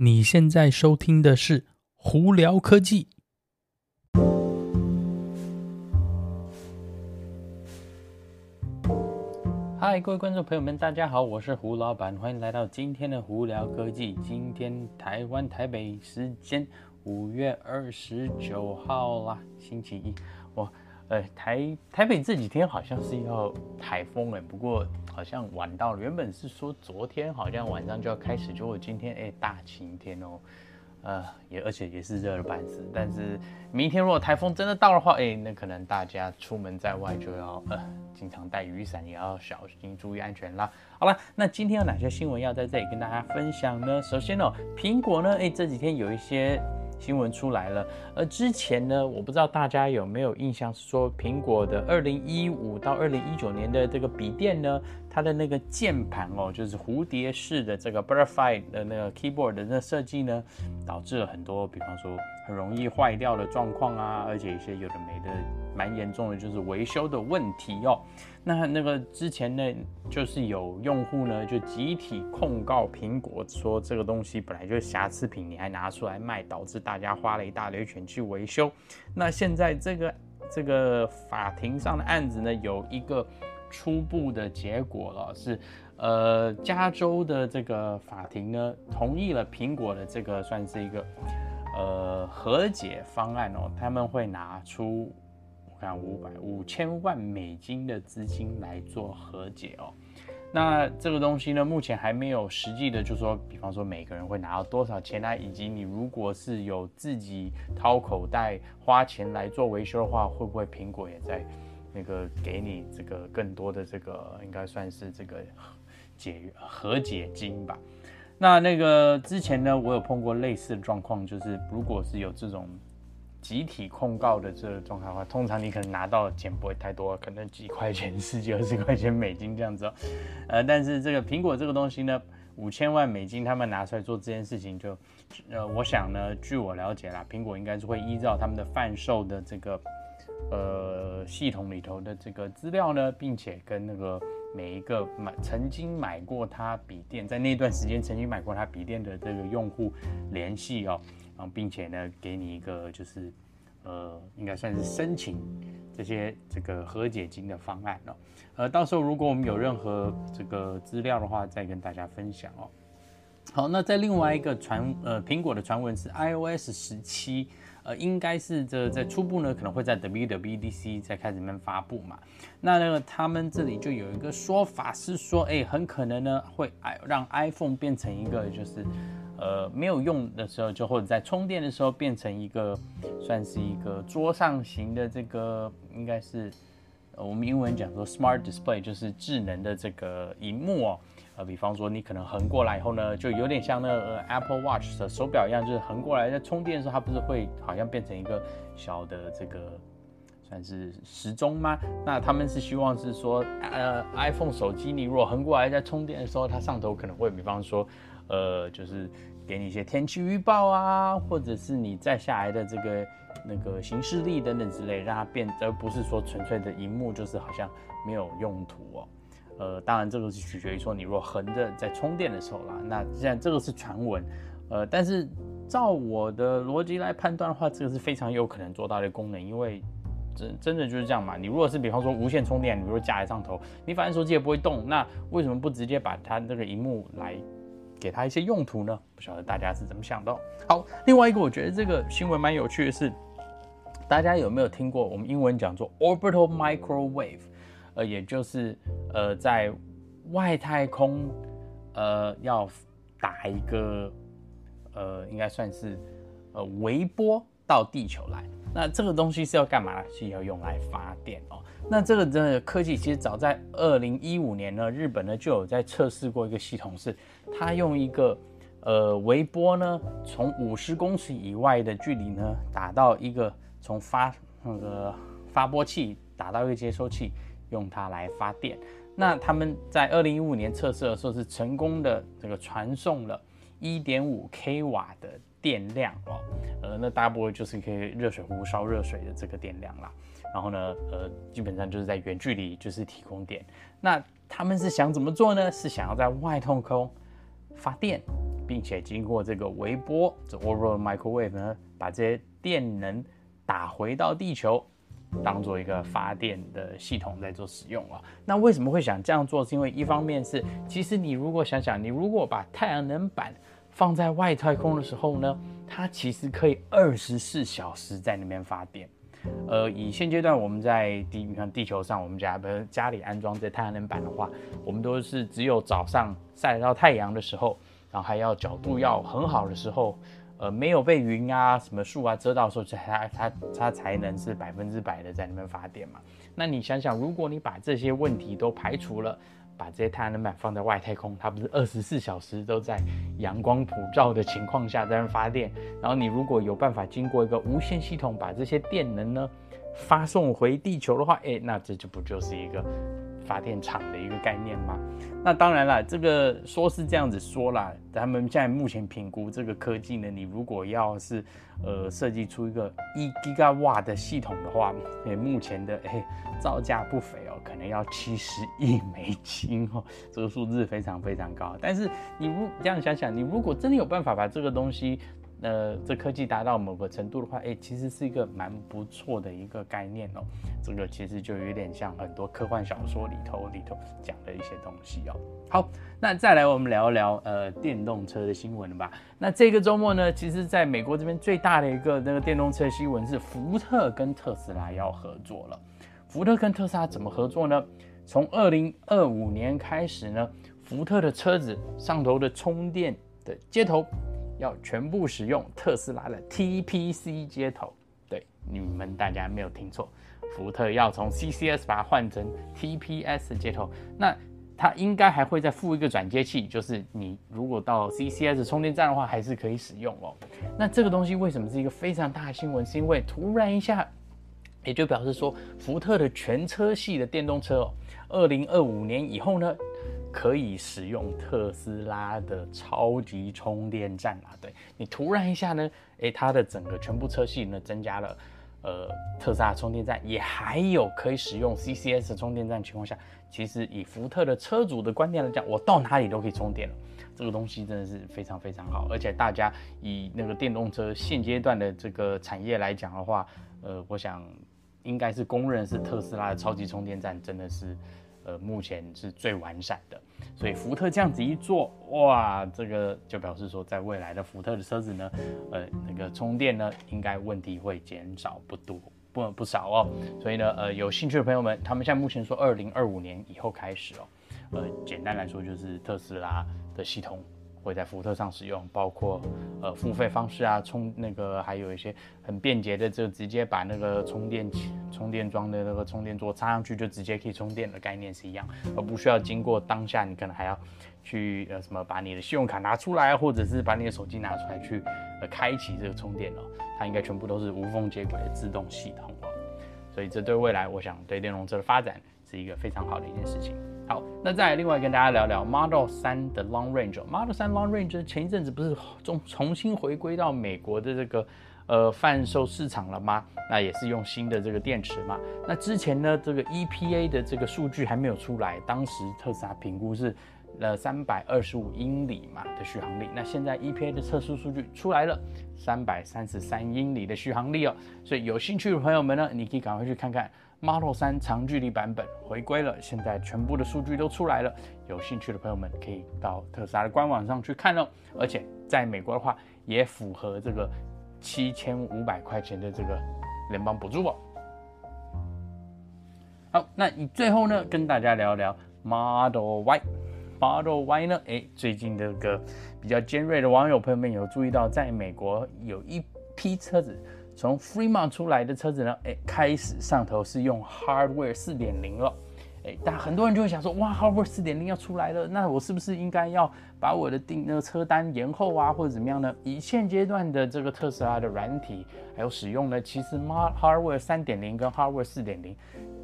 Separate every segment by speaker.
Speaker 1: 你现在收听的是《胡聊科技》。嗨，各位观众朋友们，大家好，我是胡老板，欢迎来到今天的《胡聊科技》。今天台湾台北时间五月二十九号啦，星期一。我呃，台台北这几天好像是要台风哎，不过。好像晚到了，原本是说昨天好像晚上就要开始，结果今天哎、大晴天哦，呃也而且也是热的半死。但是明天如果台风真的到的话，哎、那可能大家出门在外就要呃经常带雨伞，也要小心注意安全啦。好了，那今天有哪些新闻要在这里跟大家分享呢？首先哦，苹果呢，哎、这几天有一些。新闻出来了，而之前呢，我不知道大家有没有印象，是说苹果的二零一五到二零一九年的这个笔电呢，它的那个键盘哦，就是蝴蝶式的这个 butterfly 的那个 keyboard 的那设计呢，导致了很多，比方说很容易坏掉的状况啊，而且一些有的没的。蛮严重的，就是维修的问题哦。那那个之前呢，就是有用户呢就集体控告苹果，说这个东西本来就是瑕疵品，你还拿出来卖，导致大家花了一大堆钱去维修。那现在这个这个法庭上的案子呢，有一个初步的结果了，是呃加州的这个法庭呢同意了苹果的这个算是一个呃和解方案哦，他们会拿出。看五百五千万美金的资金来做和解哦，那这个东西呢，目前还没有实际的，就是说，比方说每个人会拿到多少钱啊，以及你如果是有自己掏口袋花钱来做维修的话，会不会苹果也在那个给你这个更多的这个应该算是这个解和解金吧？那那个之前呢，我有碰过类似的状况，就是如果是有这种。集体控告的这个状态的话，通常你可能拿到的钱不会太多，可能几块钱、十几、二十块钱美金这样子哦。呃，但是这个苹果这个东西呢，五千万美金他们拿出来做这件事情就，呃，我想呢，据我了解啦，苹果应该是会依照他们的贩售的这个呃系统里头的这个资料呢，并且跟那个每一个买曾经买过他笔电，在那段时间曾经买过他笔电的这个用户联系哦。并且呢，给你一个就是，呃，应该算是申请这些这个和解金的方案哦。呃，到时候如果我们有任何这个资料的话，再跟大家分享哦。好，那在另外一个传，呃，苹果的传闻是 iOS 十七，呃，应该是这在初步呢，可能会在 WWDC 在开始面发布嘛。那那个他们这里就有一个说法是说，哎，很可能呢会让 iPhone 变成一个就是。呃，没有用的时候，就或者在充电的时候，变成一个算是一个桌上型的这个，应该是，我们英文讲说 smart display，就是智能的这个荧幕哦。呃，比方说你可能横过来以后呢，就有点像那个 Apple Watch 的手表一样，就是横过来在充电的时候，它不是会好像变成一个小的这个算是时钟吗？那他们是希望是说，呃，iPhone 手机你如果横过来在充电的时候，它上头可能会比方说。呃，就是给你一些天气预报啊，或者是你再下来的这个那个行事历等等之类，让它变，而不是说纯粹的荧幕，就是好像没有用途哦。呃，当然这个是取决于说你如果横着在充电的时候啦。那现在这个是传闻，呃，但是照我的逻辑来判断的话，这个是非常有可能做到的功能，因为真真的就是这样嘛。你如果是比方说无线充电，你如果架在上头，你反正手机也不会动，那为什么不直接把它这个荧幕来？给它一些用途呢？不晓得大家是怎么想的。好，另外一个我觉得这个新闻蛮有趣的是，大家有没有听过我们英文讲做 orbital microwave？呃，也就是呃在外太空呃要打一个呃应该算是呃微波到地球来。那这个东西是要干嘛？是要用来发电哦。那这个真的科技其实早在二零一五年呢，日本呢就有在测试过一个系统，是它用一个呃微波呢，从五十公尺以外的距离呢，打到一个从发那个发波器打到一个接收器，用它来发电。那他们在二零一五年测试的时候是成功的这个传送了一点五 k 瓦的电量哦，呃，那大部分就是可以热水壶烧热水的这个电量啦。然后呢，呃，基本上就是在远距离就是提供电。那他们是想怎么做呢？是想要在外太空发电，并且经过这个微波这 o r a l Microwave 呢，把这些电能打回到地球，当做一个发电的系统在做使用啊。那为什么会想这样做？是因为一方面是，其实你如果想想，你如果把太阳能板放在外太空的时候呢，它其实可以二十四小时在那边发电。呃，以现阶段我们在地，你看地球上，我们家比如家里安装这太阳能板的话，我们都是只有早上晒得到太阳的时候，然后还要角度要很好的时候，呃，没有被云啊、什么树啊遮到的时候，才它它它才能是百分之百的在那边发电嘛。那你想想，如果你把这些问题都排除了。把这些太阳能板放在外太空，它不是二十四小时都在阳光普照的情况下在那发电？然后你如果有办法经过一个无线系统把这些电能呢发送回地球的话，哎，那这就不就是一个发电厂的一个概念吗？那当然了，这个说是这样子说啦，咱们现在目前评估这个科技呢，你如果要是呃设计出一个一 g i g a w 的系统的话，哎，目前的哎造价不菲哦。可能要七十亿美金哦，这个数字非常非常高。但是你如这样想想，你如果真的有办法把这个东西，呃，这科技达到某个程度的话，哎，其实是一个蛮不错的一个概念哦。这个其实就有点像很多科幻小说里头里头讲的一些东西哦。好，那再来我们聊一聊呃电动车的新闻吧。那这个周末呢，其实在美国这边最大的一个那个电动车新闻是福特跟特斯拉要合作了。福特跟特斯拉怎么合作呢？从二零二五年开始呢，福特的车子上头的充电的接头要全部使用特斯拉的 TPC 接头。对，你们大家没有听错，福特要从 CCS 把它换成 TPS 接头。那它应该还会再附一个转接器，就是你如果到 CCS 充电站的话，还是可以使用哦。那这个东西为什么是一个非常大的新闻？是因为突然一下。也就表示说，福特的全车系的电动车哦，二零二五年以后呢，可以使用特斯拉的超级充电站啊。对，你突然一下呢，诶，它的整个全部车系呢增加了，呃，特斯拉充电站，也还有可以使用 CCS 充电站情况下，其实以福特的车主的观念来讲，我到哪里都可以充电了。这个东西真的是非常非常好，而且大家以那个电动车现阶段的这个产业来讲的话，呃，我想。应该是公认是特斯拉的超级充电站，真的是，呃，目前是最完善的。所以福特这样子一做，哇，这个就表示说，在未来的福特的车子呢，呃，那个充电呢，应该问题会减少不多不不少哦。所以呢，呃，有兴趣的朋友们，他们现在目前说二零二五年以后开始哦，呃，简单来说就是特斯拉的系统。会在福特上使用，包括呃付费方式啊，充那个还有一些很便捷的，就直接把那个充电器、充电桩的那个充电座插上去，就直接可以充电的概念是一样，而不需要经过当下你可能还要去呃什么把你的信用卡拿出来，或者是把你的手机拿出来去呃开启这个充电哦，它应该全部都是无缝接轨的自动系统哦，所以这对未来我想对电动车的发展是一个非常好的一件事情。好，那再另外跟大家聊聊 Model 3的 Long Range。Model 3 Long Range 前一阵子不是重重新回归到美国的这个呃贩售市场了吗？那也是用新的这个电池嘛。那之前呢，这个 EPA 的这个数据还没有出来，当时特斯拉评估是呃三百二十五英里嘛的续航力。那现在 EPA 的测试数据出来了，三百三十三英里的续航力哦。所以有兴趣的朋友们呢，你可以赶快去看看。Model 3长距离版本回归了，现在全部的数据都出来了，有兴趣的朋友们可以到特斯拉的官网上去看哦。而且在美国的话，也符合这个七千五百块钱的这个联邦补助哦。好，那你最后呢，跟大家聊聊 Model Y。Model Y 呢，哎，最近这个比较尖锐的网友朋友们有注意到，在美国有一批车子。从 Fremont 出来的车子呢，哎，开始上头是用 Hardware 四点零了，哎，但很多人就会想说，哇，Hardware 四点零要出来了，那我是不是应该要把我的订那个车单延后啊，或者怎么样呢？以现阶段的这个特斯拉的软体还有使用呢，其实 Hardware 三点零跟 Hardware 四点零，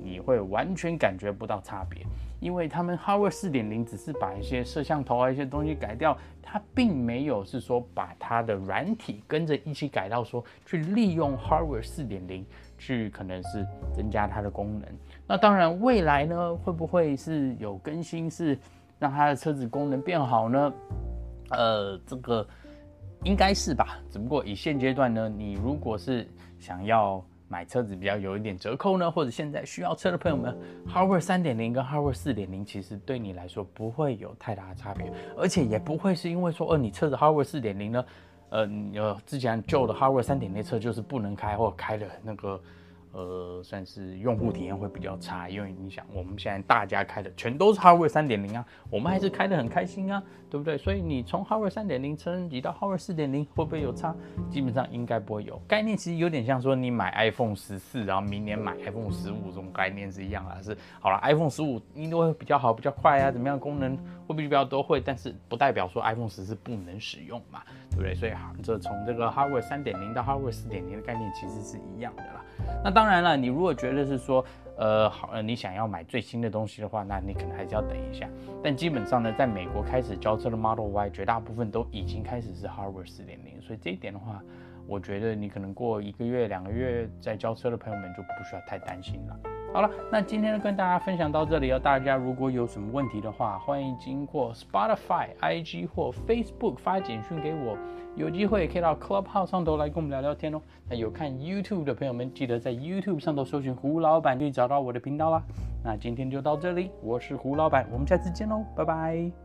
Speaker 1: 你会完全感觉不到差别。因为他们 Hardware 四点零只是把一些摄像头啊一些东西改掉，它并没有是说把它的软体跟着一起改到说去利用 Hardware 四点零去可能是增加它的功能。那当然未来呢会不会是有更新是让它的车子功能变好呢？呃，这个应该是吧。只不过以现阶段呢，你如果是想要买车子比较有一点折扣呢，或者现在需要车的朋友们，Harvard 三点零跟 Harvard 四点零其实对你来说不会有太大的差别，而且也不会是因为说，呃，你车子 Harvard 四点零呢，呃，有之前旧的 Harvard 三点零车就是不能开或开的那个。呃，算是用户体验会比较差，因为你想，我们现在大家开的全都是 Hardware 三点零啊，我们还是开得很开心啊，对不对？所以你从 Hardware 三点零升级到 Hardware 四点零，会不会有差？基本上应该不会有。概念其实有点像说你买 iPhone 十四，然后明年买 iPhone 十五这种概念是一样啊，是好了，iPhone 十五应该会比较好，比较快啊，怎么样功能会不会比较多会，但是不代表说 iPhone 十四不能使用嘛，对不对？所以，这从这个 Hardware 三点零到 Hardware 四点零的概念其实是一样的啦。那当当然了，你如果觉得是说，呃，好，呃，你想要买最新的东西的话，那你可能还是要等一下。但基本上呢，在美国开始交车的 Model Y，绝大部分都已经开始是 Harvard 四点零，所以这一点的话，我觉得你可能过一个月、两个月再交车的朋友们就不需要太担心了。好了，那今天呢，跟大家分享到这里哦。大家如果有什么问题的话，欢迎经过 Spotify、IG 或 Facebook 发简讯给我。有机会也可以到 Clubhouse 上头来跟我们聊聊天哦。那有看 YouTube 的朋友们，记得在 YouTube 上头搜寻胡老板，就找到我的频道啦。那今天就到这里，我是胡老板，我们下次见喽，拜拜。